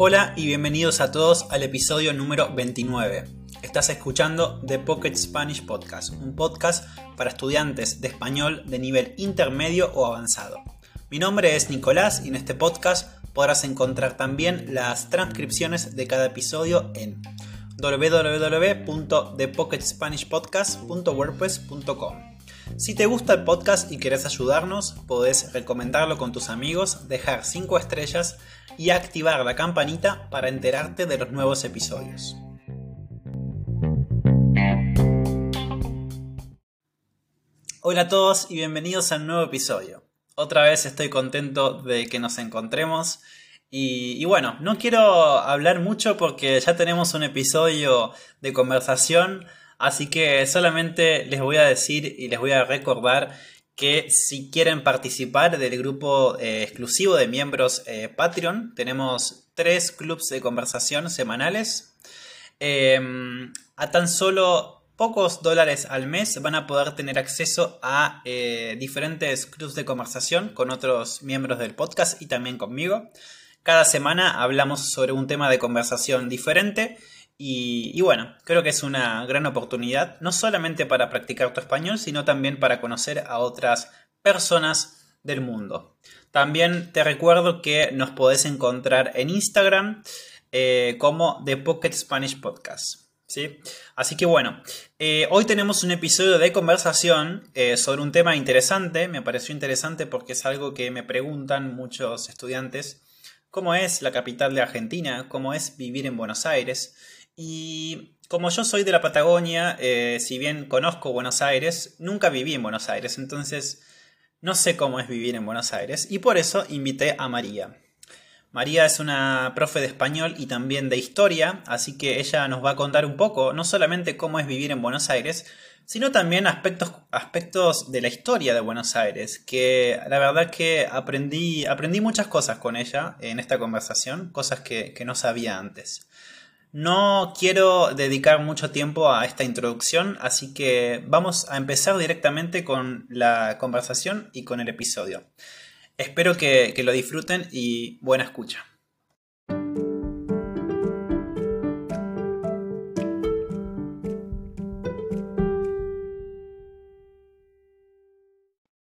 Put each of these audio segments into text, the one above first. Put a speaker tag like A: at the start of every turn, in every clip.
A: Hola y bienvenidos a todos al episodio número 29. Estás escuchando The Pocket Spanish Podcast, un podcast para estudiantes de español de nivel intermedio o avanzado. Mi nombre es Nicolás y en este podcast podrás encontrar también las transcripciones de cada episodio en www.thepocketspanishpodcast.wordpress.com. Si te gusta el podcast y querés ayudarnos, podés recomendarlo con tus amigos, dejar 5 estrellas y activar la campanita para enterarte de los nuevos episodios. Hola a todos y bienvenidos a un nuevo episodio. Otra vez estoy contento de que nos encontremos y, bueno, no quiero hablar mucho porque ya tenemos un episodio de conversación, así que solamente les voy a decir y les voy a recordar que si quieren participar del grupo eh, exclusivo de miembros eh, Patreon, tenemos tres clubs de conversación semanales. Em, a tan solo pocos dólares al mes van a poder tener acceso a eh, diferentes clubs de conversación con otros miembros del podcast y también conmigo. Cada semana hablamos sobre un tema de conversación diferente y, bueno, creo que es una gran oportunidad, no solamente para practicar tu español, sino también para conocer a otras personas del mundo. También te recuerdo que nos podés encontrar en Instagram eh, como The Pocket Spanish Podcast. ¿sí? Así que bueno, eh, hoy tenemos un episodio de conversación eh, sobre un tema interesante, me pareció interesante porque es algo que me preguntan muchos estudiantes, ¿cómo es la capital de Argentina? ¿Cómo es vivir en Buenos Aires? Y como yo soy de la Patagonia, eh, si bien conozco Buenos Aires, nunca viví en Buenos Aires, entonces no sé cómo es vivir en Buenos Aires y por eso invité a María. María es una profe de español y también de historia, así que ella nos va a contar un poco, no solamente cómo es vivir en Buenos Aires, sino también aspectos, aspectos de la historia de Buenos Aires, que la verdad que aprendí, aprendí muchas cosas con ella en esta conversación, cosas que, que no sabía antes. No quiero dedicar mucho tiempo a esta introducción, así que vamos a empezar directamente con la conversación y con el episodio. Espero que, lo disfruten y buena escucha.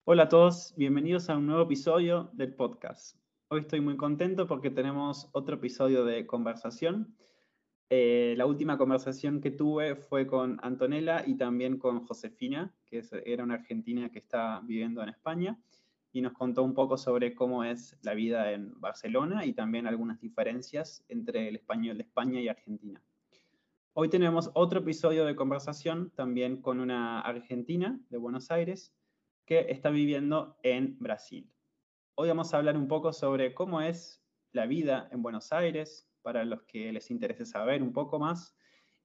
A: Hola a todos, bienvenidos a un nuevo episodio del podcast. Hoy estoy muy contento porque tenemos otro episodio de conversación. Eh, la última conversación que tuve fue con Antonella y también con Josefina, que era una argentina que está viviendo en España y nos contó un poco sobre cómo es la vida en Barcelona y también algunas diferencias entre el español de España y Argentina. Hoy tenemos otro episodio de conversación también con una argentina de Buenos Aires que está viviendo en Brasil. Hoy vamos a hablar un poco sobre cómo es la vida en Buenos Aires, para los que les interese saber un poco más.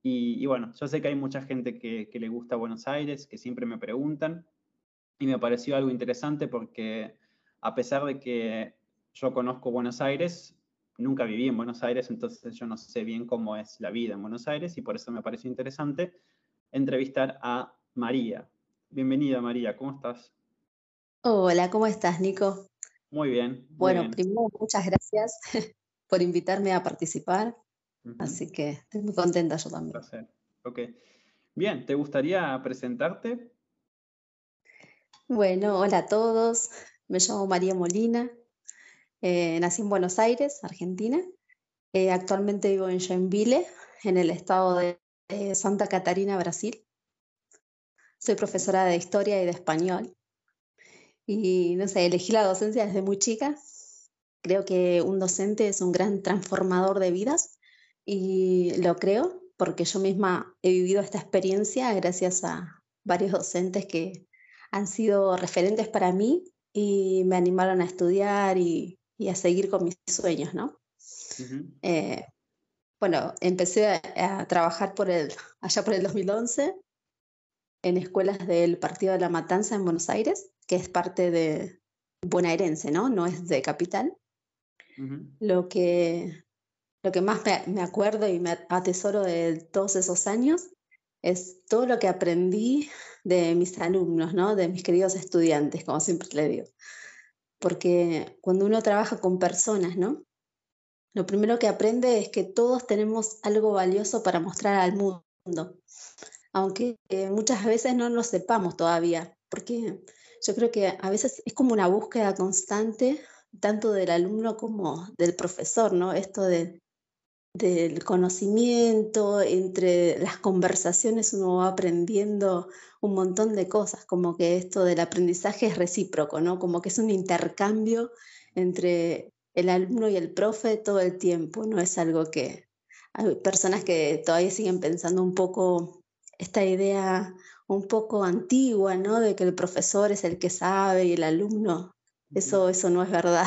A: Y, bueno, yo sé que hay mucha gente que, que le gusta Buenos Aires, que siempre me preguntan, y me pareció algo interesante porque a pesar de que yo conozco Buenos Aires, nunca viví en Buenos Aires, entonces yo no sé bien cómo es la vida en Buenos Aires y por eso me pareció interesante entrevistar a María. Bienvenida María, ¿cómo estás?
B: Hola, ¿cómo estás, Nico?
A: Muy bien.
B: bueno, primero muchas gracias por invitarme a participar, así que estoy muy contenta yo también.
A: Placer. Ok. Bien, ¿te gustaría presentarte?
B: Bueno, hola a todos. Me llamo María Molina. Eh, nací en Buenos Aires, Argentina. Eh, actualmente vivo en Joinville, en el estado de, Santa Catarina, Brasil. Soy profesora de historia y de español. Y no sé, elegí la docencia desde muy chica. Creo que un docente es un gran transformador de vidas y lo creo porque yo misma he vivido esta experiencia gracias a varios docentes que, han sido referentes para mí y me animaron a estudiar y, a seguir con mis sueños, ¿no? Eh, bueno, empecé a, trabajar por el, allá por el 2011 en escuelas del Partido de la Matanza en Buenos Aires, que es parte de bonaerense, ¿no? No es de capital. Lo, que, lo que más me, acuerdo y me atesoro de todos esos años es todo lo que aprendí de mis alumnos, ¿no? de mis queridos estudiantes, como siempre le digo. porque cuando uno trabaja con personas, ¿no? Lo primero que aprende es que todos tenemos algo valioso para mostrar al mundo, aunque muchas veces no lo sepamos todavía, porque yo creo que a veces es como una búsqueda constante, tanto del alumno como del profesor, ¿no? Esto de, del conocimiento, entre las conversaciones uno va aprendiendo un montón de cosas, como que esto del aprendizaje es recíproco, ¿no? Como que es un intercambio entre el alumno y el profe todo el tiempo, no es algo que hay personas que todavía siguen pensando un poco esta idea un poco antigua, ¿no? De que el profesor es el que sabe y el alumno, eso, eso no es verdad.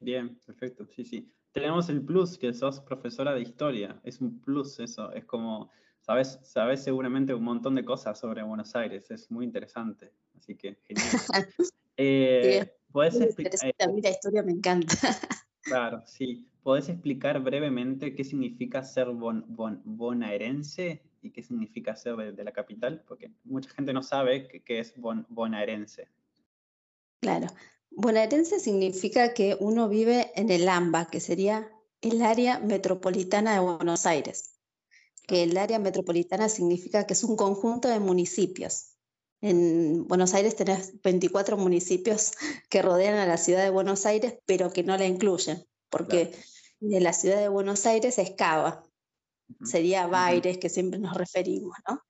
A: Bien, perfecto, sí, sí. Tenemos el plus que sos profesora de historia, es un plus eso, es como, sabes, sabes seguramente un montón de cosas sobre Buenos Aires, es muy interesante, así que genial.
B: eh, ¿Puedes explicar? A mí la historia me encanta.
A: Claro, sí. ¿Podés explicar brevemente qué significa ser bonaerense y qué significa ser de, la capital? Porque mucha gente no sabe qué, es bonaerense.
B: Claro. Bonaerense significa que uno vive en el AMBA, que sería el área metropolitana de Buenos Aires. Que el área metropolitana significa que es un conjunto de municipios. En Buenos Aires tenés 24 municipios que rodean a la ciudad de Buenos Aires, pero que no la incluyen, porque de la ciudad de Buenos Aires es Cava, sería Baires, que siempre nos referimos, ¿no?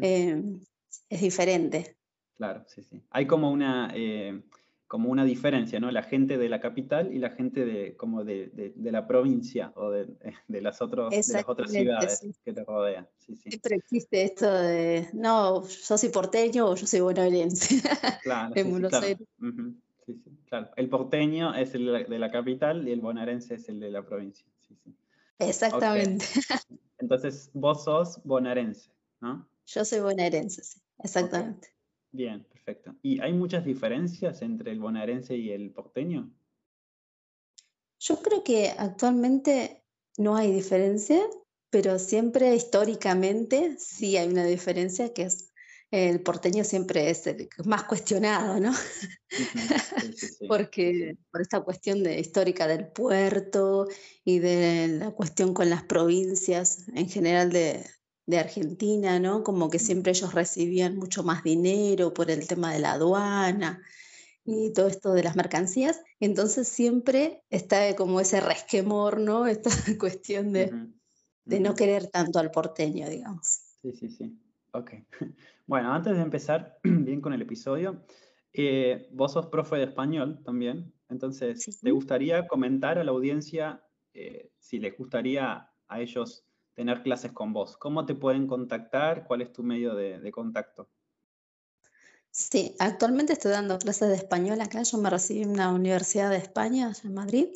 B: Em, es diferente.
A: Claro, sí, sí. Hay como una, eh, como una diferencia, ¿no? La gente de la capital y la gente de, como de, la provincia o de, las, otros, las otras ciudades que te rodean.
B: Siempre existe esto de, no, yo soy porteño o yo soy bonaerense.
A: Claro, claro. El porteño es el de la capital y el bonaerense es el de la provincia.
B: Exactamente.
A: Entonces, vos sos bonaerense, ¿no?
B: Yo soy bonaerense, sí, exactamente.
A: Bien, perfecto. ¿Y hay muchas diferencias entre el bonaerense y el porteño?
B: Yo creo que actualmente no hay diferencia, pero siempre históricamente sí hay una diferencia que es el porteño siempre es el más cuestionado, ¿no? Porque por esta cuestión de, histórica del puerto y de la cuestión con las provincias en general de, de Argentina, ¿no? Como que siempre ellos recibían mucho más dinero por el tema de la aduana y todo esto de las mercancías. Entonces siempre está como ese resquemor, ¿no? Esta cuestión de, de no querer tanto al porteño, digamos.
A: Sí, sí, sí. Ok. Bueno, antes de empezar bien con el episodio, eh, vos sos profe de español también, entonces, ¿te gustaría comentar a la audiencia eh, si les gustaría a ellos tener clases con vos. ¿Cómo te pueden contactar? ¿Cuál es tu medio de, contacto?
B: Sí, actualmente estoy dando clases de español acá. Yo me recibí en una universidad de España, en Madrid.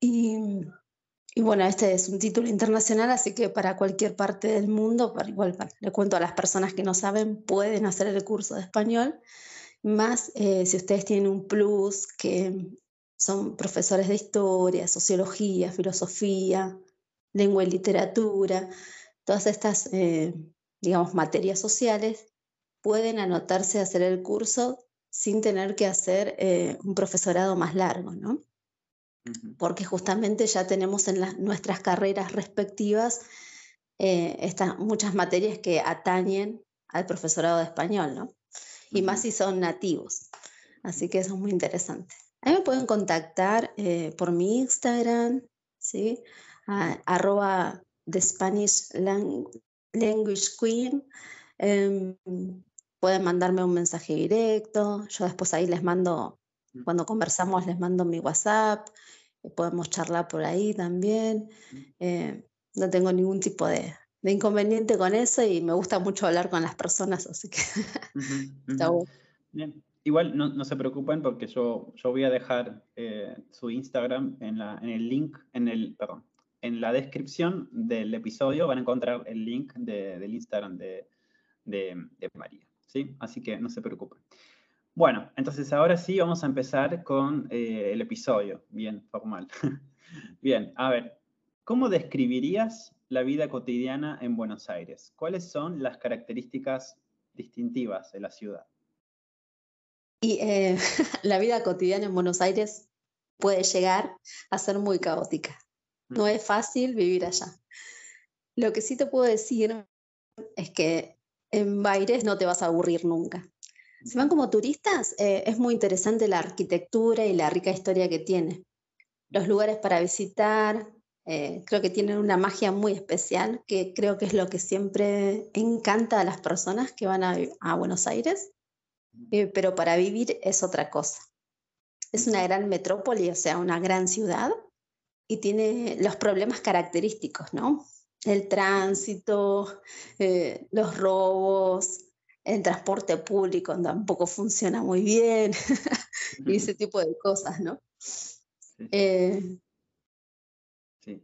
B: Y, bueno, este es un título internacional, así que para cualquier parte del mundo, para igual le cuento a las personas que no saben, pueden hacer el curso de español. Más eh, si ustedes tienen un plus, que son profesores de historia, sociología, filosofía, lengua y literatura, todas estas, eh, digamos, materias sociales, pueden anotarse a hacer el curso sin tener que hacer eh, un profesorado más largo, ¿no? Porque justamente ya tenemos en nuestras carreras respectivas eh, muchas materias que atañen al profesorado de español, ¿no? Y más si son nativos. Así que eso es muy interesante. Ahí me pueden contactar por mi Instagram, ¿sí? Arroba The Spanish Language Queen. Em, pueden mandarme un mensaje directo. Yo después ahí les mando, mm. cuando conversamos, les mando mi WhatsApp. Podemos charlar por ahí también. Mm. Eh, no tengo ningún tipo de, inconveniente con eso y me gusta mucho hablar con las personas, así que
A: Bien. Igual no, se preocupen porque yo, yo voy a dejar eh, su Instagram en, la, en el link, en el, perdón, en la descripción del episodio van a encontrar el link del Instagram de, María. ¿sí? Así que no se preocupen. Bueno, entonces ahora sí vamos a empezar con eh, el episodio, bien formal. bien, a ver, ¿cómo describirías la vida cotidiana en Buenos Aires? ¿Cuáles son las características distintivas de la ciudad?
B: Y eh, la vida cotidiana en Buenos Aires puede llegar a ser muy caótica. No es fácil vivir allá. Lo que sí te puedo decir es que en Baires no te vas a aburrir nunca. Si van como turistas, eh, es muy interesante la arquitectura y la rica historia que tiene. Los lugares para visitar, eh, creo que tienen una magia muy especial, que creo que es lo que siempre encanta a las personas que van a, Buenos Aires, eh, pero para vivir es otra cosa. Es una gran metrópoli, o sea, una gran ciudad, y tiene los problemas característicos, ¿no? El tránsito, los robos, el transporte público tampoco funciona muy bien y ese tipo de cosas, ¿no?
A: Sí. Eh,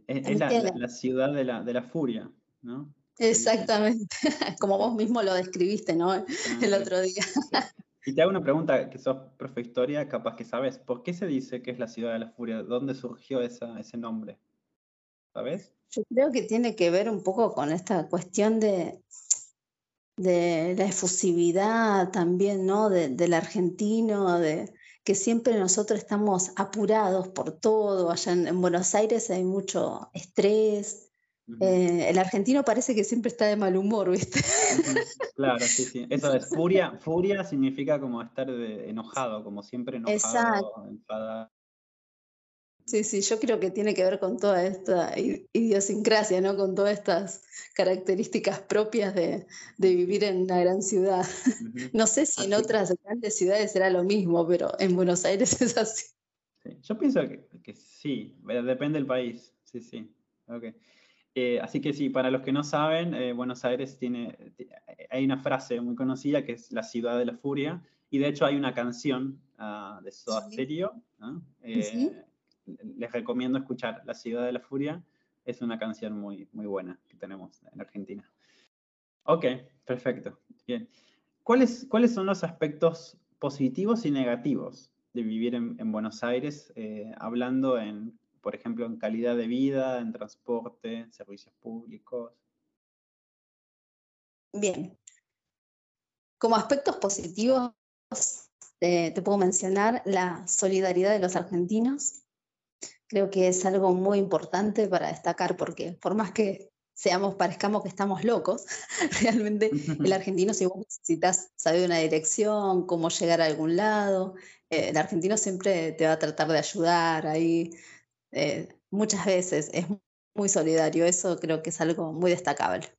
A: es, la, ciudad de la, de la furia, ¿no?
B: Exactamente, como vos mismo lo describiste, ¿no? Ah, el otro día.
A: Y te hago una pregunta, que sos profe historia, capaz que sabes, ¿por qué se dice que es la ciudad de la furia? ¿Dónde surgió esa, ese nombre? ¿Sabes?
B: Yo creo que tiene que ver un poco con esta cuestión de, de la efusividad también, ¿no? del argentino, de que siempre nosotros estamos apurados por todo. Allá en, Buenos Aires hay mucho estrés. Eh, el argentino parece que siempre está de mal humor, ¿viste?
A: Claro, sí, sí. Eso es furia. Furia significa como estar enojado, como siempre enojado, Exacto. enfadado.
B: Sí, sí, yo creo que tiene que ver con toda esta idiosincrasia, ¿no? Con todas estas características propias de, vivir en una gran ciudad. No sé si en otras grandes ciudades será lo mismo, pero en Buenos Aires es así.
A: Yo pienso que, sí, depende del país. Sí, sí. Eh, así que sí, para los que no saben, eh, Buenos Aires tiene, hay una frase muy conocida que es la ciudad de la furia, y de hecho hay una canción uh, de Soda Stereo, ¿no? Eh, les recomiendo escuchar La Ciudad de la Furia. Es una canción muy, muy buena que tenemos en Argentina. Ok, perfecto. Bien. ¿Cuáles, ¿Cuáles son los aspectos positivos y negativos de vivir en, Buenos Aires, hablando en, por ejemplo, en calidad de vida, en transporte, servicios públicos?
B: Bien. Como aspectos positivos, eh, te puedo mencionar la solidaridad de los argentinos, creo que es algo muy importante para destacar porque por más que seamos, parezcamos que estamos locos, realmente el argentino si vos necesitas saber una dirección, cómo llegar a algún lado, eh, el argentino siempre te va a tratar de ayudar ahí. Eh, muchas veces es muy solidario, eso creo que es algo muy destacable.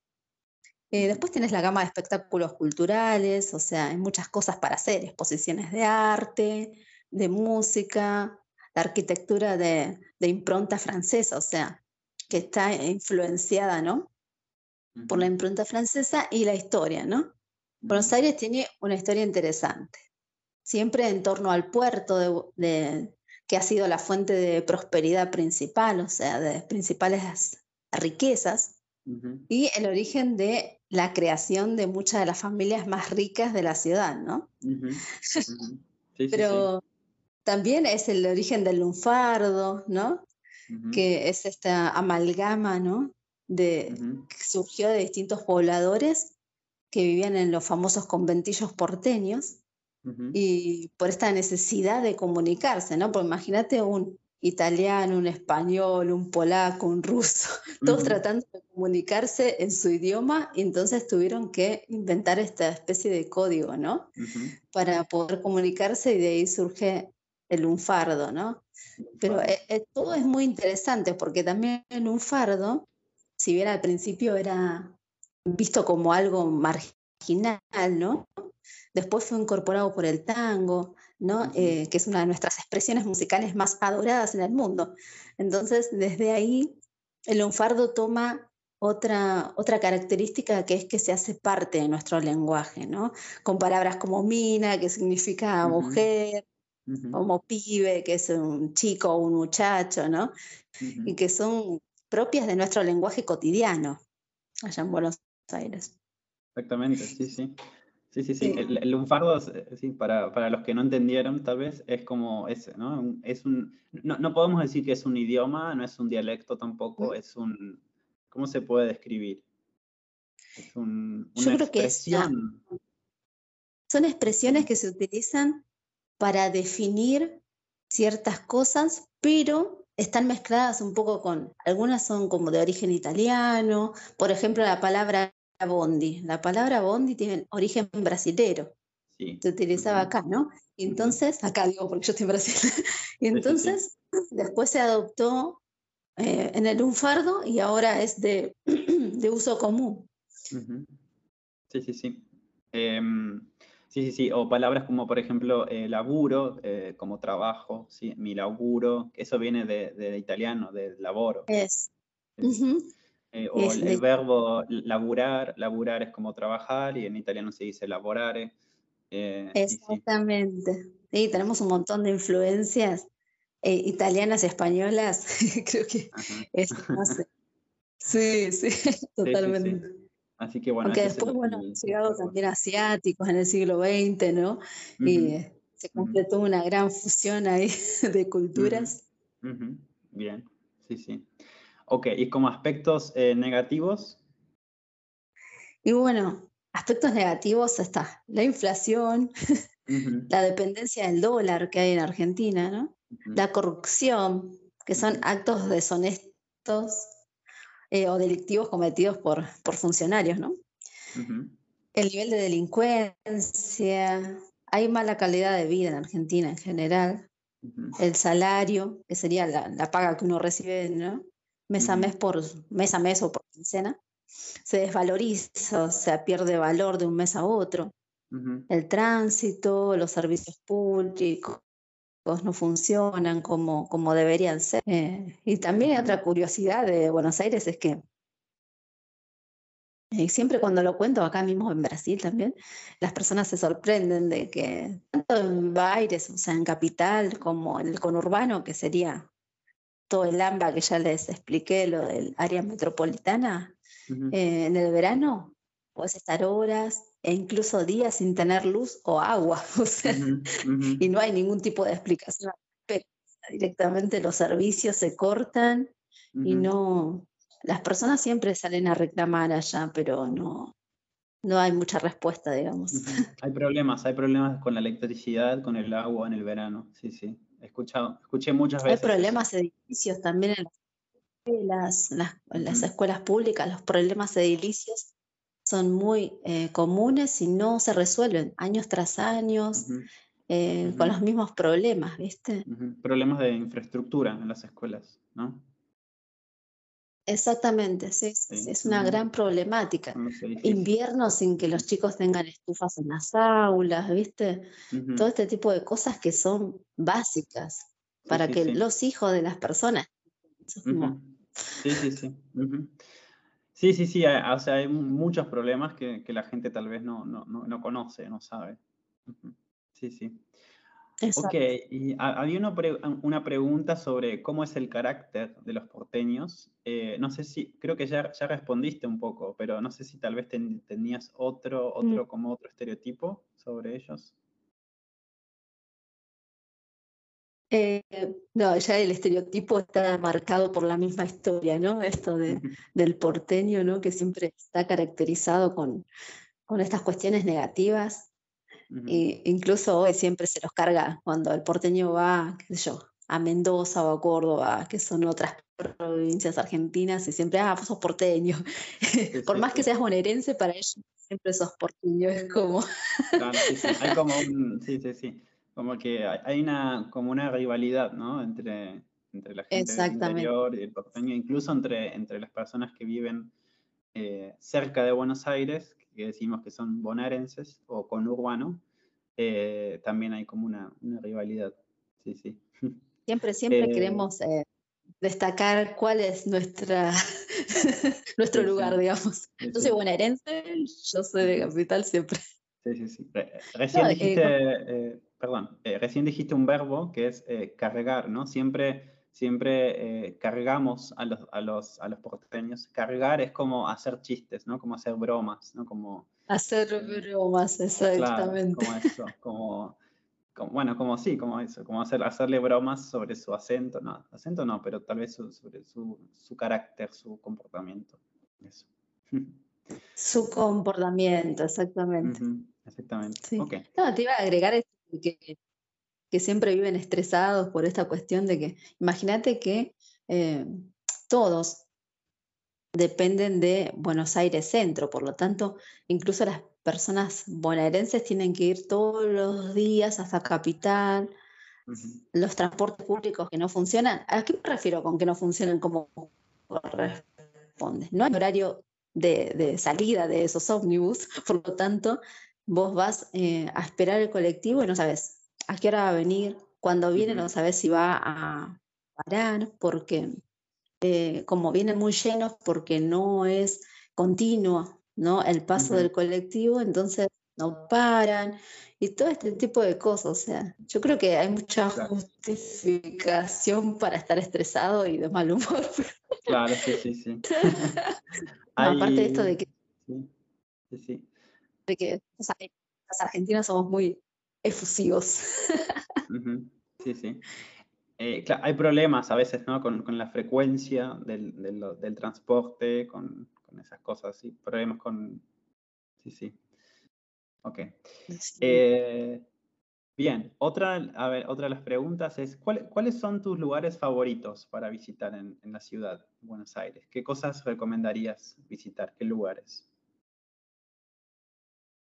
B: Eh, después tienes la gama de espectáculos culturales, o sea, hay muchas cosas para hacer, exposiciones de arte, de música, la arquitectura de, impronta francesa, o sea, que está influenciada, ¿no? Por la impronta francesa y la historia, ¿no? Buenos Aires tiene una historia interesante, siempre en torno al puerto de, que ha sido la fuente de prosperidad principal, o sea, de principales riquezas, y el origen de la creación de muchas de las familias más ricas de la ciudad, ¿no? Pero también es el origen del lunfardo, ¿no? Que es esta amalgama, ¿no? De, que surgió de distintos pobladores que vivían en los famosos conventillos porteños y por esta necesidad de comunicarse, ¿no? Porque imagínate un italiano, un español, un polaco, un ruso, todos tratando de comunicarse en su idioma y entonces tuvieron que inventar esta especie de código, ¿no? Para poder comunicarse y de ahí surge el lunfardo, ¿no? Pero eh, eh, todo es muy interesante porque también el lunfardo, si bien al principio era visto como algo marginal, ¿no? Después fue incorporado por el tango, ¿no? Eh, que es una de nuestras expresiones musicales más adoradas en el mundo. Entonces, desde ahí, el lunfardo toma otra, otra característica que es que se hace parte de nuestro lenguaje, ¿no? Con palabras como mina, que significa mujer, como pibe, que es un chico o un muchacho, ¿no? Y que son propias de nuestro lenguaje cotidiano allá en Buenos Aires.
A: Exactamente, sí, sí. Sí, sí, sí. El, lunfardo, sí, para, para, los que no entendieron, tal vez, es como ese, ¿no? Es un, no, no podemos decir que es un idioma, no es un dialecto tampoco, es un, ¿cómo se puede describir? Es un, una
B: Yo creo expresión. Que son expresiones que se utilizan para definir ciertas cosas, pero están mezcladas un poco con, algunas son como de origen italiano, por ejemplo la palabra bondi. La palabra bondi tiene origen brasilero. Se utilizaba acá, ¿no? Entonces, acá digo porque yo estoy en Brasil. entonces, después se adoptó eh, en el lunfardo y ahora es de, de uso común.
A: Sí, sí, sí. Em, sí, sí, sí. O palabras como, por ejemplo, eh, laburo, eh, como trabajo, ¿sí? mi laburo, eso viene de, de italiano, de laboro.
B: Es.
A: O el, verbo laburar, laburar es como trabajar y en italiano se dice lavorare.
B: Exactamente. Sí. tenemos un montón de influencias italianas, españolas. Creo que es más. Sí, sí, totalmente.
A: Así que bueno.
B: Aunque después, bueno, han llegado también asiáticos en el siglo XX, ¿no? Y se completó una gran fusión ahí de culturas.
A: Bien, sí, sí. Ok, ¿y como aspectos eh, negativos?
B: Y bueno, aspectos negativos está la inflación, la dependencia del dólar que hay en Argentina, ¿no? La corrupción, que son actos deshonestos eh, o delictivos cometidos por, por funcionarios, ¿no? El nivel de delincuencia, hay mala calidad de vida en Argentina en general, el salario, que sería la, paga que uno recibe, ¿no? Mes a mes por mes a mes o por quincena, se desvaloriza, o sea, pierde valor de un mes a otro. El tránsito, los servicios públicos, no funcionan como, como deberían ser. Eh, y también otra curiosidad de Buenos Aires es que y eh, siempre cuando lo cuento, acá mismo en Brasil también, las personas se sorprenden de que tanto en Aires, o sea, en capital, como en el conurbano, que sería todo el AMBA que ya les expliqué, lo del área metropolitana, eh, en el verano puedes estar horas e incluso días sin tener luz o agua, y no hay ningún tipo de explicación. Directamente los servicios se cortan y no, las personas siempre salen a reclamar allá, pero no, no hay mucha respuesta, digamos.
A: Hay problemas, hay problemas con la electricidad, con el agua en el verano, sí, sí. He escuchado, escuché muchas veces.
B: Hay problemas edilicios también en las, en las escuelas públicas, los problemas edilicios son muy eh, comunes y no se resuelven años tras años eh, con los mismos problemas, ¿viste?
A: Problemas de infraestructura en las escuelas, ¿no?
B: Exactamente, sí, es una gran problemática. Invierno sin que los chicos tengan estufas en las aulas, ¿viste? Todo este tipo de cosas que son básicas para que los hijos de las personas.
A: Sí, sí, sí. Sí, sí, sí, o sea, hay muchos problemas que, la gente tal vez no, no, conoce, no sabe. Sí, sí. Ok, y había una, una, pregunta sobre cómo es el carácter de los porteños. Eh, no sé si, creo que ya, ya, respondiste un poco, pero no sé si tal vez tenías otro, mm. otro, como otro estereotipo sobre ellos.
B: Eh, no, ya el estereotipo está marcado por la misma historia, ¿no? Esto de, del porteño, ¿no? Que siempre está caracterizado con, con estas cuestiones negativas. E incluso hoy siempre se los carga cuando el porteño va, qué sé yo, a Mendoza o a Córdoba, que son otras provincias argentinas, y siempre, ah, vos sos porteño. por más que seas bonaerense, para ellos siempre sos porteño, es como...
A: Hay como un, sí, sí, sí como que hay una, como una rivalidad, ¿no? Entre, entre la gente del interior y el porteño, incluso entre, entre las personas que viven eh, cerca de Buenos Aires, que decimos que son bonaerenses o conurbano, eh, también hay como una, una, rivalidad. Sí, sí.
B: Siempre, siempre eh, queremos eh, destacar cuál es nuestra, nuestro lugar, digamos. Yo soy bonaerense, yo soy de capital siempre.
A: Sí, sí, sí. Recién dijiste perdón, eh, recién dijiste un verbo que es eh, cargar, ¿no? Siempre, siempre eh, cargamos a los, a, los, a los porteños. Cargar es como hacer chistes, ¿no? Como hacer bromas, ¿no? Como,
B: hacer bromas, exactamente.
A: como eso, como, bueno, como sí, como eso, como hacer, hacerle bromas sobre su acento, no, acento no, pero tal vez sobre su, su carácter, su comportamiento. Eso.
B: Su comportamiento, exactamente.
A: exactamente. Sí.
B: No, te iba a agregar que que siempre viven estresados por esta cuestión de que, imagínate que eh, todos dependen de Buenos Aires Centro, por lo tanto, incluso las personas bonaerenses tienen que ir todos los días hasta Capital, los transportes públicos que no funcionan. ¿A qué me refiero con que no funcionan como corresponde? No hay horario de, salida de esos ómnibus, por lo tanto, vos vas eh, a esperar el colectivo y no sabes a qué hora va a venir, cuando viene no sabes si va a parar, porque eh, como vienen muy llenos, porque no es continuo ¿no? el paso del colectivo, entonces no paran y todo este tipo de cosas. O sea, yo creo que hay mucha justificación para estar estresado y de mal humor.
A: Claro, sí, sí, sí.
B: Aparte de esto de que, sí, sí, De que los argentinos somos muy efusivos.
A: Sí, sí. Eh, hay problemas a veces ¿no? con, la frecuencia del, transporte, con, esas cosas, sí. Problemas con... Sí, sí. Ok. Eh, bien, otra, a ver, otra de las preguntas es, ¿cuáles son tus lugares favoritos para visitar en, la ciudad de Buenos Aires? ¿Qué cosas recomendarías visitar? ¿Qué lugares?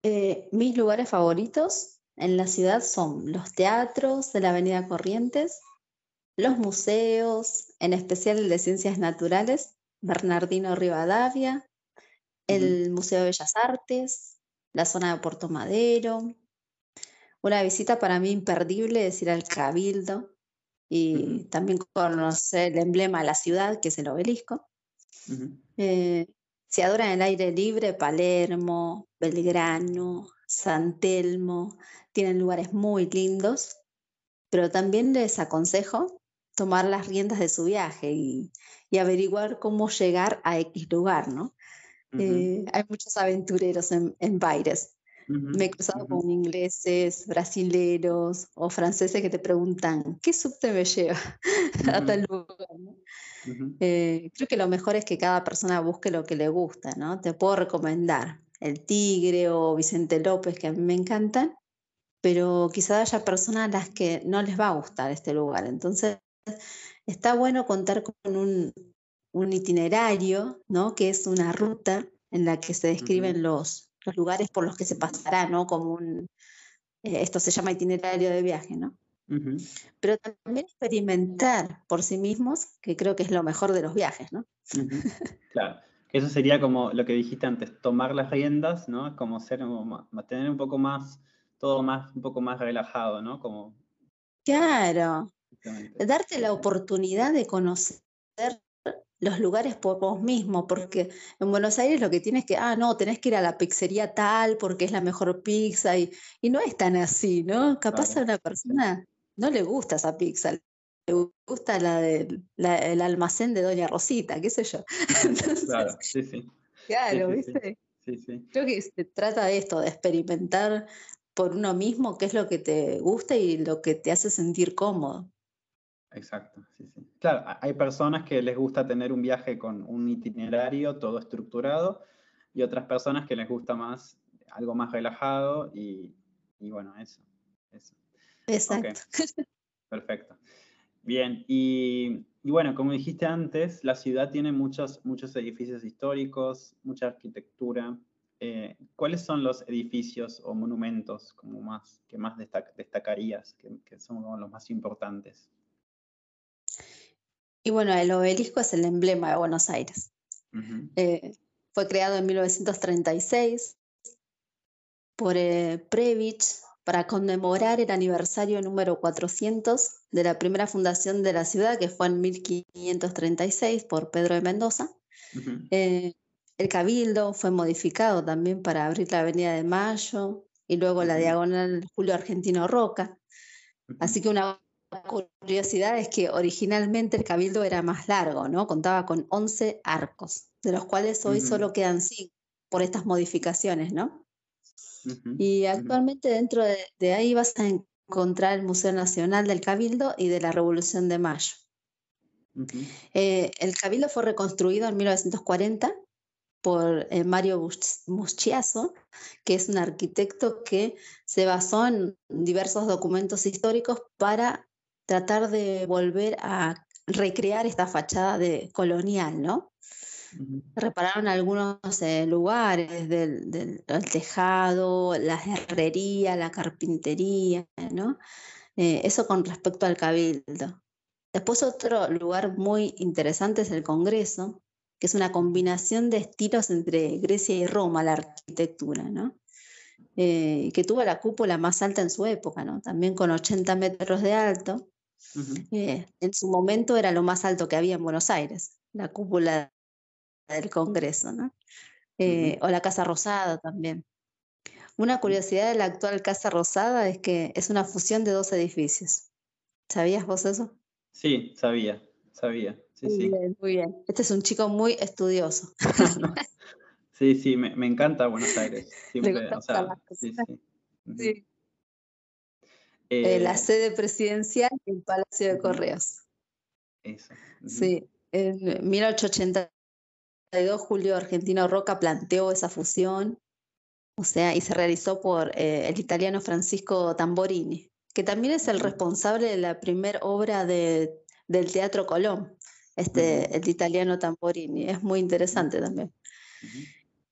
B: Eh, mis lugares favoritos en la ciudad son los teatros de la Avenida Corrientes, los museos, en especial el de Ciencias Naturales, Bernardino Rivadavia, el Museo de Bellas Artes, la zona de Puerto Madero. Una visita para mí imperdible es ir al Cabildo y también conocer el emblema de la ciudad, que es el obelisco. Eh, se adora en el aire libre Palermo, Belgrano, San Telmo, tienen lugares muy lindos, pero también les aconsejo tomar las riendas de su viaje y, averiguar cómo llegar a X lugar, ¿no? Eh, hay muchos aventureros en, en Baires. Me he cruzado con ingleses, brasileros o franceses que te preguntan, ¿qué subte me lleva a tal lugar? Eh, creo que lo mejor es que cada persona busque lo que le gusta, ¿no? Te puedo recomendar El Tigre o Vicente López, que a mí me encantan, pero quizá haya personas a las que no les va a gustar este lugar. Entonces, está bueno contar con un, itinerario, ¿no? Que es una ruta en la que se describen los, lugares por los que se pasará, ¿no? Como un, eh, esto se llama itinerario de viaje, ¿no? Pero también experimentar por sí mismos, que creo que es lo mejor de los viajes, ¿no?
A: Claro, eso sería como lo que dijiste antes, tomar las riendas, ¿no? Como ser, tener un poco más, todo más, un poco más relajado, ¿no? Como...
B: Claro, Darte la oportunidad de conocer los lugares por vos mismo, porque en Buenos Aires lo que tienes que, ah, no, tenés que ir a la pizzería tal porque es la mejor pizza y, y no es tan así, ¿no? Capaz a una persona no le gusta esa pizza, gusta la del el almacén de Doña Rosita, qué sé yo.
A: claro, sí, sí.
B: Claro, ¿viste? Sí, sí. Creo que se trata de esto, de experimentar por uno mismo qué es lo que te gusta y lo que te hace sentir cómodo.
A: Exacto, sí, sí. Claro, hay personas que les gusta tener un viaje con un itinerario todo estructurado y otras personas que les gusta más algo más relajado y, bueno, eso.
B: Exacto.
A: Perfecto. Bien, y, bueno, como dijiste antes, la ciudad tiene muchos, muchos edificios históricos, mucha arquitectura. Eh, ¿Cuáles son los edificios o monumentos como más, que más destacarías, que, que son los más importantes?
B: Y bueno, el obelisco es el emblema de Buenos Aires. Eh, fue creado en 1936 por eh, Previch para conmemorar el aniversario número 400 de la primera fundación de la ciudad, que fue en 1536 por Pedro de Mendoza. Eh, el cabildo fue modificado también para abrir la Avenida de Mayo y luego la diagonal Julio Argentino Roca. Así que una curiosidad es que originalmente el cabildo era más largo, ¿no? Contaba con 11 arcos, de los cuales hoy solo quedan 5 por estas modificaciones, ¿no? Y actualmente dentro de, ahí vas a encontrar el Museo Nacional del Cabildo y de la Revolución de Mayo. Eh, el Cabildo fue reconstruido en 1940 por eh, Mario Muschiazo, que es un arquitecto que se basó en diversos documentos históricos para tratar de volver a recrear esta fachada de colonial, ¿no? Repararon algunos eh, lugares del, tejado, la herrería, la carpintería, ¿no? Eh, eso con respecto al cabildo. Después otro lugar muy interesante es el Congreso, que es una combinación de estilos entre Grecia y Roma, la arquitectura, ¿no? Eh, que tuvo la cúpula más alta en su época, ¿no? También con 80 metros de alto. en su momento era lo más alto que había en Buenos Aires, la cúpula del Congreso, ¿no? Eh, o la Casa Rosada también. Una curiosidad de la actual Casa Rosada es que es una fusión de dos edificios. ¿Sabías vos eso?
A: Sí, sabía, sabía. Sí,
B: muy
A: sí.
B: bien, muy bien. Este es un chico muy estudioso.
A: sí, sí, me, encanta Buenos Aires. Siempre, o sea, sí,
B: sí. Eh, la sede presidencial y el Palacio de Correos.
A: Eso.
B: Sí, en 1880 Julio Argentino Roca planteó esa fusión, o sea, y se realizó por eh, el italiano Francisco Tamborini, que también es el responsable de la primera obra de, del Teatro Colón, este, el italiano Tamborini. Es muy interesante también.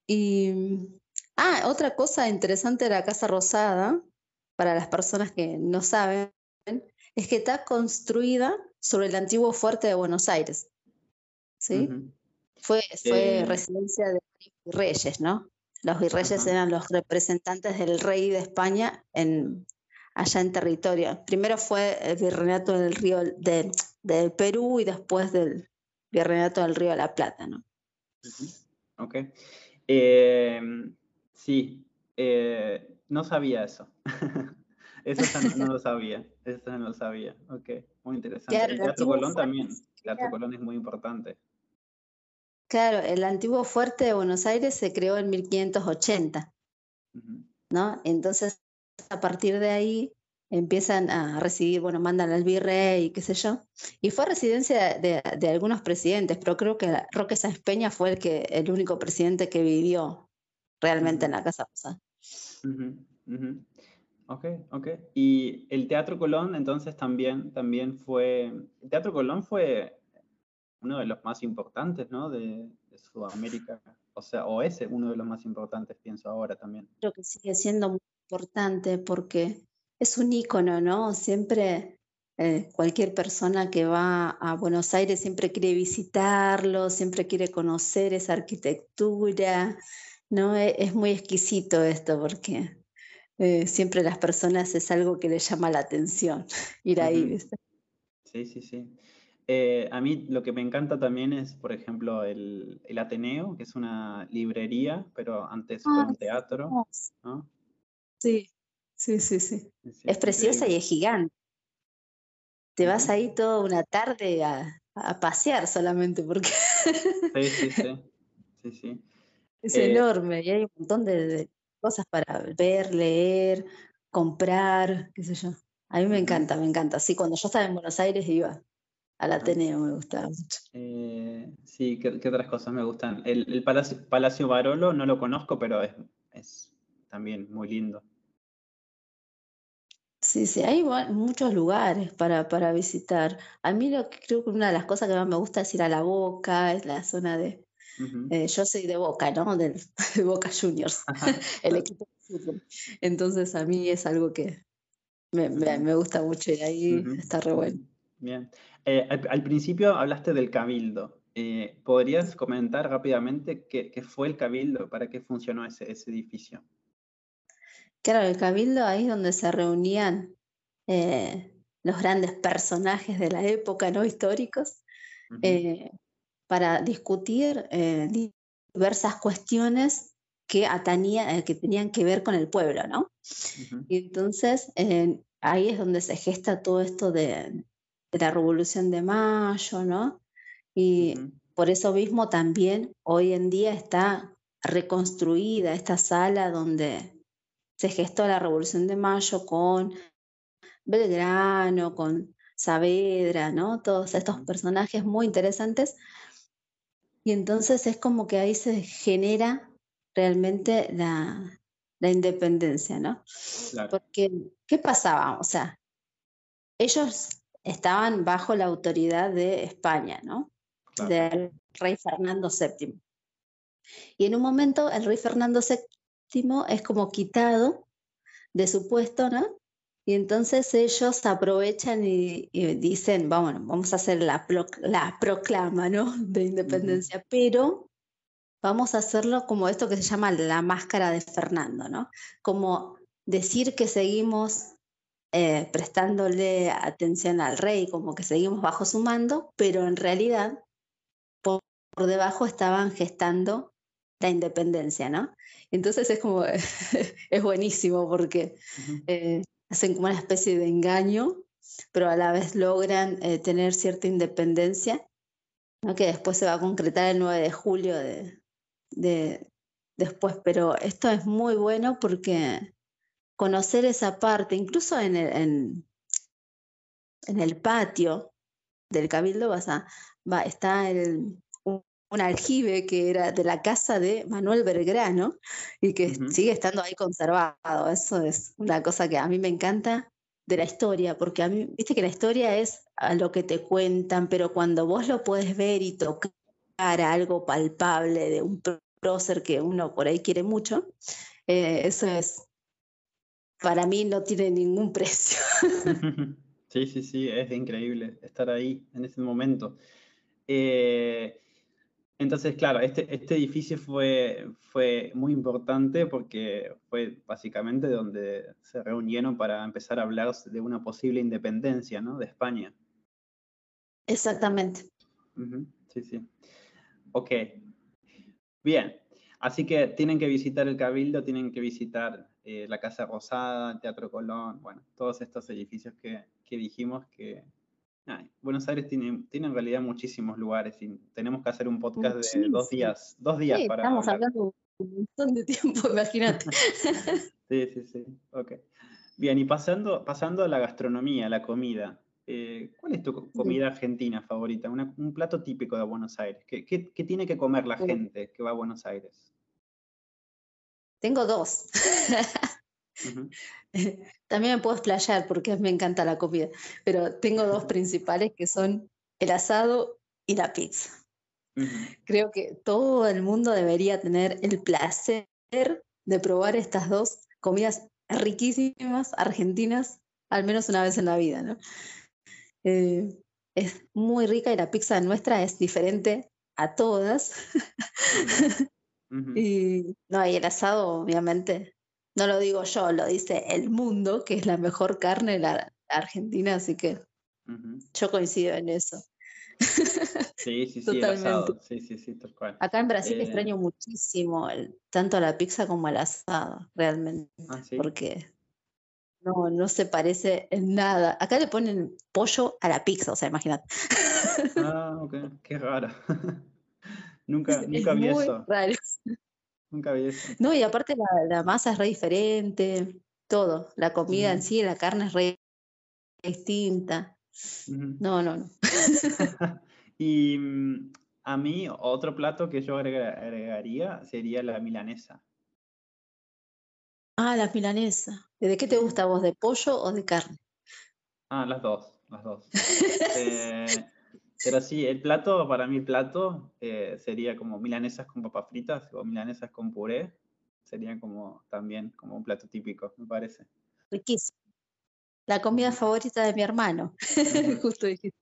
B: Y, ah, otra cosa interesante de la Casa Rosada, para las personas que no saben, es que está construida sobre el antiguo fuerte de Buenos Aires. ¿Sí? Fue, fue eh, residencia de virreyes, ¿no? Los virreyes eran los representantes del rey de España en, allá en territorio. Primero fue el virreinato del río de, del Perú y después del virreinato del río de la Plata, ¿no?
A: Ok. Eh, sí, eh, no sabía eso. eso no, lo sabía. Eso no lo sabía. Ok, muy interesante. el Teatro Colón también. El Teatro Colón es muy importante.
B: Claro, el antiguo fuerte de Buenos Aires se creó en 1580, ¿no? Entonces, a partir de ahí empiezan a recibir, bueno, mandan al virrey, qué sé yo. Y fue residencia de, algunos presidentes, pero creo que Roque Sáenz Peña fue el, que, el único presidente que vivió realmente en la Casa Rosada.
A: Ok, ok. Y el Teatro Colón entonces también, también fue, el Teatro Colón fue uno de los más importantes, ¿no? De, Sudamérica. O sea, o es uno de los más importantes, pienso ahora también.
B: Creo que sigue siendo muy importante porque es un ícono, ¿no? Siempre eh, cualquier persona que va a Buenos Aires siempre quiere visitarlo, siempre quiere conocer esa arquitectura, ¿no? E, es, muy exquisito esto porque eh, siempre las personas es algo que les llama la atención ir ahí.
A: Sí, sí, sí. Eh, a mí lo que me encanta también es, por ejemplo, el, Ateneo, que es una librería, pero antes fue un teatro.
B: Sí, sí, sí, sí. es preciosa y es gigante. Te vas ahí toda una tarde a, pasear solamente porque...
A: sí, sí, sí. sí,
B: Es eh, enorme y hay un montón de, cosas para ver, leer, comprar, qué sé yo. A mí me encanta, me encanta. Sí, cuando yo estaba en Buenos Aires iba al Ateneo me gustaba mucho.
A: Eh, sí, ¿qué, otras cosas me gustan? El, Palacio, Barolo no lo conozco, pero es, también muy lindo.
B: Sí, sí, hay muchos lugares para, para visitar. A mí lo que creo que una de las cosas que más me gusta es ir a la Boca, es la zona de... Eh, yo soy de Boca, ¿no? De, Boca Juniors, el equipo de fútbol. Entonces a mí es algo que me, me, gusta mucho ir ahí, está re bueno.
A: Bien. Eh, al, principio hablaste del cabildo. Eh, ¿Podrías comentar rápidamente qué, fue el cabildo? ¿Para qué funcionó ese, edificio?
B: Claro, el cabildo ahí es donde se reunían eh, los grandes personajes de la época, ¿no? Históricos, para discutir diversas cuestiones que, que tenían que ver con el pueblo, ¿no? Y entonces ahí es donde se gesta todo esto de, de la Revolución de Mayo, ¿no? Y por eso mismo también hoy en día está reconstruida esta sala donde se gestó la Revolución de Mayo con Belgrano, con Saavedra, ¿no? Todos estos personajes muy interesantes Y entonces es como que ahí se genera realmente la, independencia, ¿no? Porque, ¿qué pasaba? O sea, ellos estaban bajo la autoridad de España, ¿no? Del rey Fernando VII. Y en un momento el rey Fernando VII es como quitado de su puesto, ¿no? Y entonces ellos aprovechan y, dicen, vamos, vamos a hacer la, la proclama ¿no? de independencia, pero vamos a hacerlo como esto que se llama la máscara de Fernando, ¿no? Como decir que seguimos eh, prestándole atención al rey, como que seguimos bajo su mando, pero en realidad por, debajo estaban gestando la independencia, ¿no? Entonces es como, es buenísimo porque hacen como una especie de engaño, pero a la vez logran eh, tener cierta independencia, ¿no? que después se va a concretar el 9 de julio de, después. Pero esto es muy bueno porque conocer esa parte, incluso en el, en, el patio del Cabildo vas a, va, está el, un aljibe que era de la casa de Manuel Belgrano y que sigue estando ahí conservado. Eso es una cosa que a mí me encanta de la historia, porque a mí, viste que la historia es a lo que te cuentan, pero cuando vos lo puedes ver y tocar algo palpable de un prócer que uno por ahí quiere mucho, eh, eso es, para mí no tiene ningún precio.
A: Sí, sí, sí, es increíble estar ahí en ese momento. Eh, entonces, claro, este, este edificio fue, fue muy importante porque fue básicamente donde se reunieron para empezar a hablar de una posible independencia ¿no? de España.
B: Exactamente.
A: Sí, sí. Ok. Bien. Así que tienen que visitar el Cabildo, tienen que visitar eh, la Casa Rosada, el Teatro Colón, bueno, todos estos edificios que, que dijimos que, Buenos Aires tiene, tiene en realidad muchísimos lugares y tenemos que hacer un podcast de dos días, dos días para.
B: Estamos hablando un montón de tiempo, imagínate.
A: sí, sí, sí. Ok. Bien, y pasando, pasando a la gastronomía, la comida. Eh, ¿Cuál es tu comida argentina favorita? un plato típico de Buenos Aires. ¿Qué, qué, qué tiene que comer la gente que va a Buenos Aires?
B: Tengo dos. También me puedo explayar porque me encanta la comida, pero tengo dos principales que son el asado y la pizza. Creo que todo el mundo debería tener el placer de probar estas dos comidas riquísimas argentinas al menos una vez en la vida, ¿no? Eh, es muy rica y la pizza nuestra es diferente a todas. y no, y el asado, obviamente, no lo digo yo, lo dice el mundo, que es la mejor carne de la Argentina, así que yo coincido en eso.
A: Sí, sí, sí, asado. Sí, sí, sí, tal cual.
B: Acá en Brasil eh, extraño muchísimo tanto la pizza como el asado, realmente. Ah, porque no, no se parece en nada. Acá le ponen pollo a la pizza, o sea, imagínate.
A: Ah, ok, qué raro. nunca, nunca vi eso. Raro. Nunca vi eso.
B: No, y aparte la, masa es re diferente, todo. La comida en sí, la carne es re distinta. No, no, no.
A: y mm, a mí otro plato que yo agregaría sería la milanesa.
B: Ah, la milanesa. ¿De qué te gusta vos? ¿De pollo o de carne?
A: Ah, las dos, las dos. eh, pero sí, el plato, para mí el plato eh, sería como milanesas con papas fritas o milanesas con puré. Sería como también como un plato típico, me parece.
B: Riquísimo. La comida favorita de mi hermano, justo dijiste.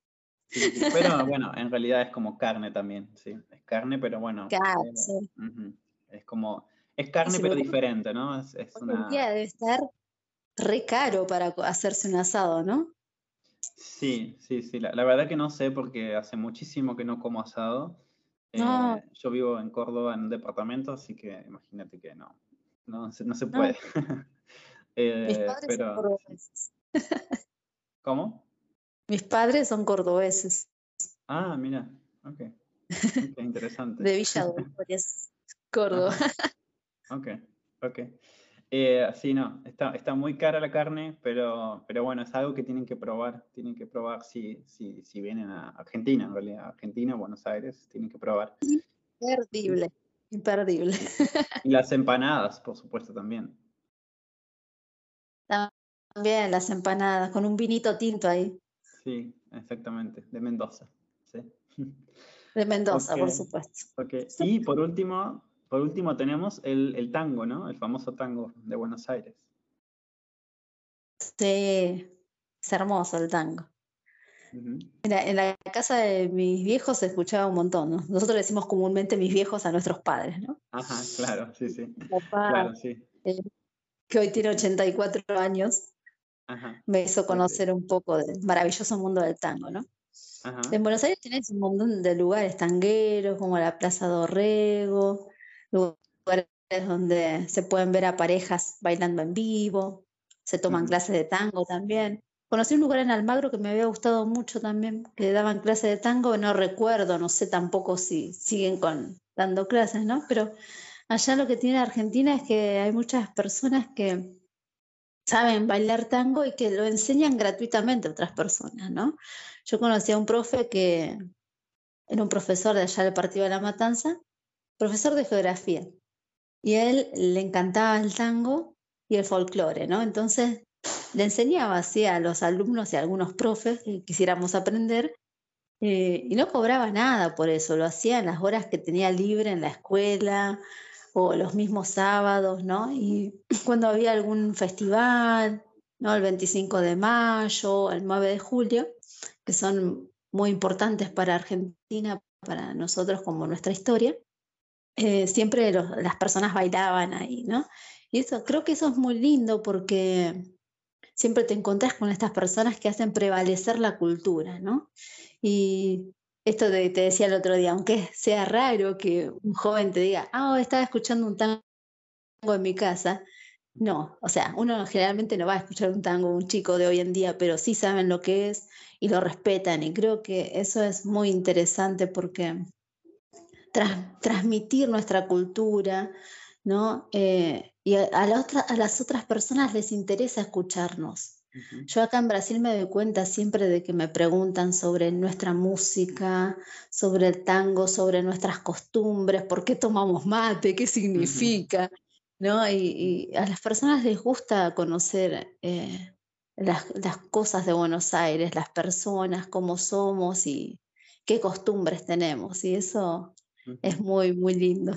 A: pero bueno, en realidad es como carne también, sí. Es carne, pero bueno.
B: Carne.
A: Es como, es carne pero diferente, ¿no? Es, es una...
B: debe estar re caro para hacerse un asado, ¿no?
A: Sí, sí, sí. La, verdad que no sé porque hace muchísimo que no como asado. Eh, yo vivo en Córdoba en un departamento, así que imagínate que no, no, se, no se puede.
B: Mis eh, padres son cordobeses.
A: ¿Cómo?
B: Mis padres son cordobeses.
A: Ah, mira, ok. interesante.
B: De Villa Dolores, Córdoba.
A: Ok, ok. Eh, sí, no, está, está muy cara la carne, pero, pero bueno, es algo que tienen que probar. Tienen que probar si, si, si vienen a Argentina, en realidad, Argentina, Buenos Aires, tienen que probar.
B: Imperdible, imperdible.
A: Y las empanadas, por supuesto, también.
B: También las empanadas, con un vinito tinto ahí.
A: Sí, exactamente, de Mendoza. Sí.
B: De Mendoza, por supuesto.
A: Okay. Y por último, por último tenemos el, tango, ¿no? El famoso tango de Buenos Aires.
B: Sí, es hermoso el tango. en, la, casa de mis viejos se escuchaba un montón, ¿no? Nosotros decimos comúnmente mis viejos a nuestros padres, ¿no?
A: Ajá, claro, sí, sí. claro, sí.
B: Eh, que hoy tiene 84 años, me hizo conocer un poco del maravilloso mundo del tango, ¿no? En Buenos Aires tenés un montón de lugares tangueros, como la Plaza Dorrego, lugares donde se pueden ver a parejas bailando en vivo, se toman clases de tango también. Conocí un lugar en Almagro que me había gustado mucho también, que daban clases de tango, no recuerdo, no sé tampoco si siguen con, dando clases, ¿no? Pero allá lo que tiene Argentina es que hay muchas personas que saben bailar tango y que lo enseñan gratuitamente a otras personas, ¿no? Yo conocí a un profe que era un profesor de allá del Partido de la Matanza, profesor de geografía, y él le encantaba el tango y el folclore, ¿no? Entonces le enseñaba así a los alumnos y a algunos profes que quisiéramos aprender, eh, y no cobraba nada por eso, lo hacía en las horas que tenía libre en la escuela, o los mismos sábados, ¿no? Y cuando había algún festival, ¿no? El 25 de mayo, el 9 de julio, que son muy importantes para Argentina, para nosotros como nuestra historia, eh, siempre las personas bailaban ahí, ¿no? Y eso, creo que eso es muy lindo porque siempre te encontrás con estas personas que hacen prevalecer la cultura, ¿no? Y esto te decía el otro día, aunque sea raro que un joven te diga, ah, estaba escuchando un tango en mi casa. No, o sea, uno generalmente no va a escuchar un tango, un chico de hoy en día, pero sí saben lo que es y lo respetan. Y creo que eso es muy interesante porque transmitir nuestra cultura, ¿no? Eh, y a, a las otras personas les interesa escucharnos. Yo acá en Brasil me doy cuenta siempre de que me preguntan sobre nuestra música, sobre el tango, sobre nuestras costumbres, por qué tomamos mate, qué significa, ¿no? Y, a las personas les gusta conocer eh, las, cosas de Buenos Aires, las personas, cómo somos y qué costumbres tenemos. Y eso es muy, muy lindo.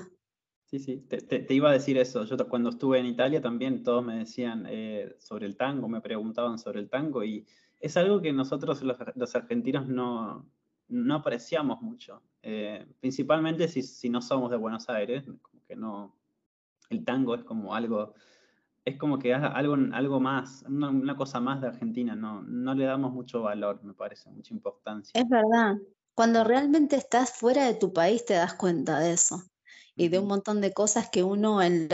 A: Sí, sí, te, iba a decir eso. Yo cuando estuve en Italia también todos me decían eh, sobre el tango, me preguntaban sobre el tango y es algo que nosotros los, argentinos no, no, apreciamos mucho. Eh, principalmente si, si, no somos de Buenos Aires, como que no, el tango es como algo, es como que algo, algo más, una, una, cosa más de Argentina, no, no le damos mucho valor, me parece, mucha importancia.
B: Es verdad, cuando realmente estás fuera de tu país te das cuenta de eso y de un montón de cosas que uno en,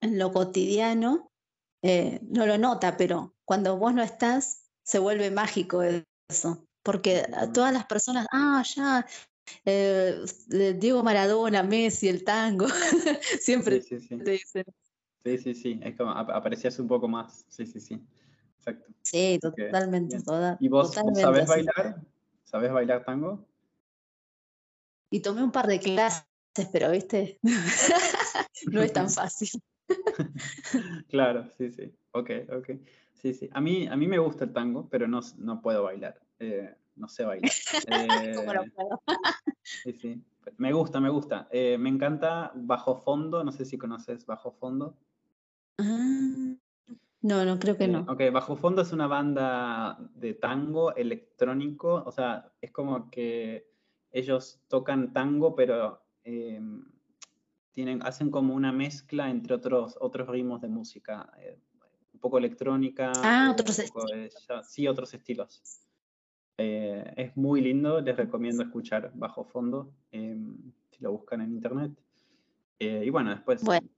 B: en lo cotidiano eh, no lo nota, pero cuando vos no estás, se vuelve mágico eso. Porque a todas las personas, ah, ya, eh, Diego Maradona, Messi, el tango, siempre
A: sí, sí, sí. te dicen. Sí, sí, sí, es como aparecías un poco más, sí, sí, sí, exacto.
B: Sí, totalmente.
A: ¿Y vos, sabés bailar? ¿Sabés bailar tango?
B: Y tomé un par de clases pero viste, no es tan fácil.
A: claro, sí, sí. Ok, ok. Sí, sí. A mí, a mí me gusta el tango, pero no, no puedo bailar. Eh, no sé bailar.
B: ¿Cómo lo eh, puedo?
A: sí, sí. Me gusta, me gusta. Eh, me encanta Bajo Fondo, no sé si conoces Bajo Fondo.
B: Ah, no, no, creo que no.
A: Ok, Bajo Fondo es una banda de tango electrónico, o sea, es como que ellos tocan tango, pero Em, tienen, hacen como una mezcla entre otros, otros ritmos de música, eh, un poco electrónica.
B: Ah, otros estilos.
A: sí, otros estilos. Eh, es muy lindo, les recomiendo escuchar Bajo Fondo, em, si lo buscan en internet. Eh, y bueno, después...
B: Bueno,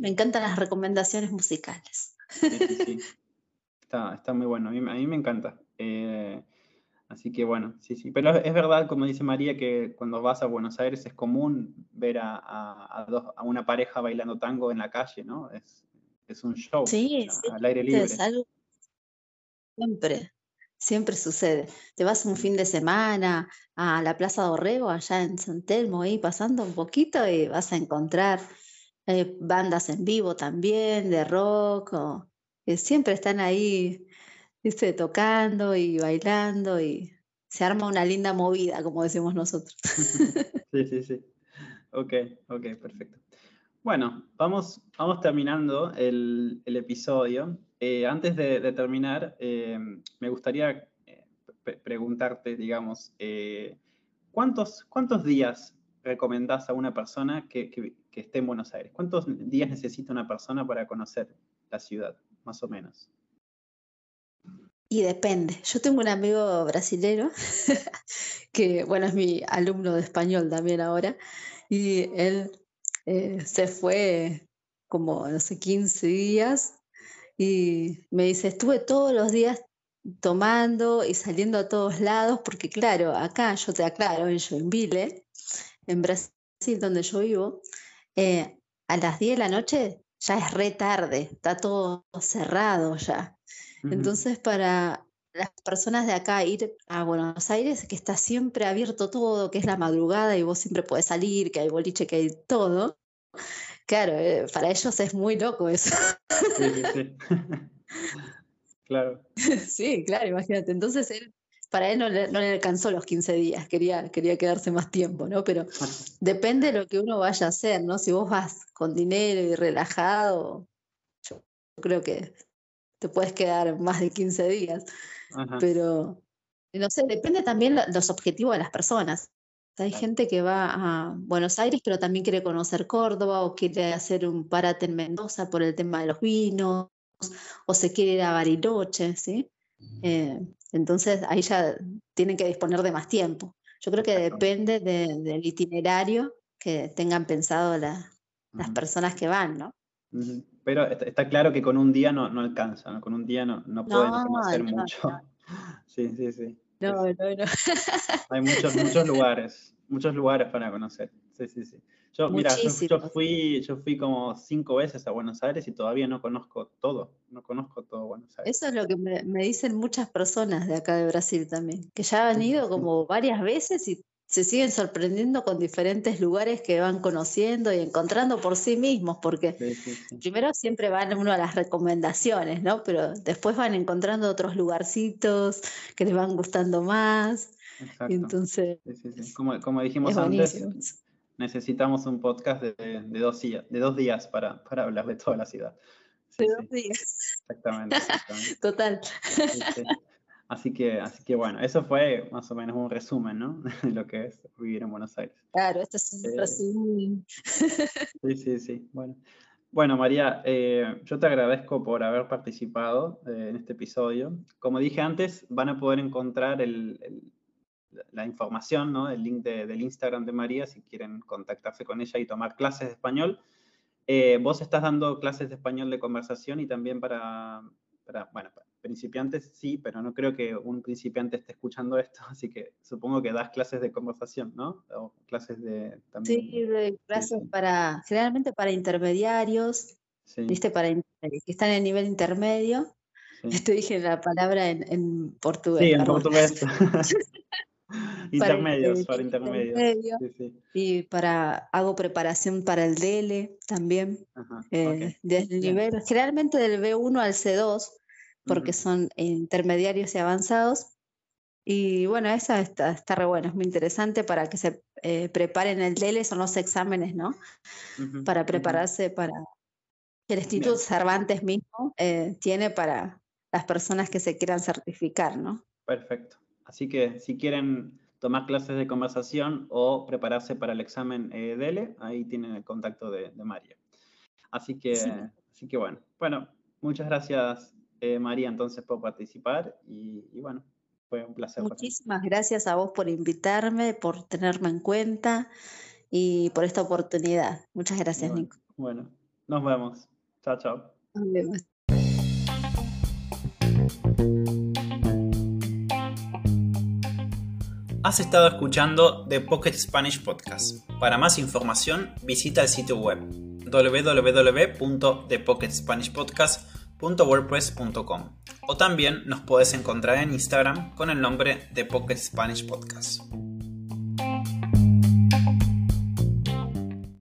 B: me encantan las recomendaciones musicales.
A: Sí, sí, sí. Está, está, muy bueno, a mí, a mí me encanta. Así que bueno, sí, sí. Pero es verdad, como dice María, que cuando vas a Buenos Aires es común ver a, a, una pareja bailando tango en la calle, ¿no? Es, es un show
B: sí,
A: al aire libre.
B: Es algo siempre, siempre sucede. Te vas un fin de semana a la Plaza Dorrego, allá en San Telmo, ahí pasando un poquito y vas a encontrar eh, bandas en vivo también, de rock, que siempre están ahí, ¿viste? tocando y bailando y se arma una linda movida, como decimos nosotros.
A: sí, sí, sí. Ok, ok, perfecto. Bueno, vamos, vamos terminando el, episodio. Eh, antes de, terminar, eh, me gustaría eh, preguntarte, digamos, ¿cuántos, ¿cuántos días recomendás a una persona que, que, esté en Buenos Aires? ¿Cuántos días necesita una persona para conocer la ciudad, más o menos?
B: Y depende. Yo tengo un amigo brasilero que, bueno, es mi alumno de español también ahora, y él eh, se fue como, no sé, 15 días y me dice, estuve todos los días tomando y saliendo a todos lados, porque claro, acá yo te aclaro, en Joinville, en Brasil, donde yo vivo, eh, a las 10 de la noche ya es re tarde, está todo cerrado ya. Entonces, para las personas de acá ir a Buenos Aires, que está siempre abierto todo, que es la madrugada y vos siempre podés salir, que hay boliche, que hay todo. Claro, eh, para ellos es muy loco eso. Sí, sí, sí.
A: claro.
B: Sí, claro, imagínate. Entonces él, para él no le, no le, alcanzó los 15 días, quería, quería quedarse más tiempo, ¿no? Pero depende de lo que uno vaya a hacer, ¿no? Si vos vas con dinero y relajado, yo creo que te puedes quedar más de 15 días. Pero, no sé, depende también los objetivos de las personas. Hay gente que va a Buenos Aires, pero también quiere conocer Córdoba o quiere hacer un parate en Mendoza por el tema de los vinos, o se quiere ir a Bariloche, ¿sí? Eh, entonces ahí ya tienen que disponer de más tiempo. Yo creo que depende del itinerario que tengan pensado las personas que van, ¿no?
A: Pero está, claro que con un día no, no alcanza, ¿no? Con un día no, no pueden conocer mucho. Sí, sí, sí.
B: No, no, no.
A: Hay muchos, muchos lugares, muchos lugares para conocer. Sí, sí, sí. Yo, mira, yo, fui, yo fui como cinco veces a Buenos Aires y todavía no conozco todo, no conozco todo Buenos Aires.
B: Eso es lo que me, me dicen muchas personas de acá de Brasil también, que ya han ido como varias veces y se siguen sorprendiendo con diferentes lugares que van conociendo y encontrando por sí mismos, porque primero siempre van uno a las recomendaciones, ¿no? Pero después van encontrando otros lugarcitos que les van gustando más. Exacto. Entonces,
A: como, como, dijimos antes, necesitamos un podcast de, dos, días, de dos días para, para hablar de toda la ciudad.
B: de dos días.
A: Exactamente. exactamente.
B: Total.
A: Así que, así que bueno, eso fue más o menos un resumen, ¿no? De lo que es vivir en Buenos Aires.
B: Claro, esto es un eh, resumen.
A: Sí, sí, sí. Bueno, bueno María, eh, yo te agradezco por haber participado eh, en este episodio. Como dije antes, van a poder encontrar el, la información, ¿no? El link del Instagram de María si quieren contactarse con ella y tomar clases de español. vos estás dando clases de español de conversación y también para, para bueno, para principiantes sí, pero no creo que un principiante esté escuchando esto, así que supongo que das clases de conversación, ¿no? O clases de...
B: También, sí, clases para, generalmente para intermediarios, ¿viste? Para que están en el nivel intermedio. Esto dije la palabra en, portugués.
A: Sí, en portugués. intermedios, para, intermedios.
B: Y para, hago preparación para el DL también. Eh, desde el nivel, generalmente del B1 al C2, porque son intermediarios y avanzados. Y bueno, esa está, está re bueno, es muy interesante para que se eh, preparen el DELE, son los exámenes, ¿no? para prepararse para el Instituto Cervantes mismo eh, tiene para las personas que se quieran certificar, ¿no?
A: Perfecto. Así que si quieren tomar clases de conversación o prepararse para el examen eh, DELE, ahí tienen el contacto de, María. Así que, así que bueno, bueno, muchas gracias eh, María, entonces, por participar y, bueno, fue un placer.
B: Muchísimas gracias a vos por invitarme, por tenerme en cuenta y por esta oportunidad. Muchas gracias,
A: Nico. Bueno, nos vemos. Chao, chao. Nos vemos. Has estado escuchando The Pocket Spanish Podcast. Para más información, visita el sitio web www.thepocketspanishpodcast.com o también nos puedes encontrar en Instagram con el nombre de Pocket Spanish Podcast.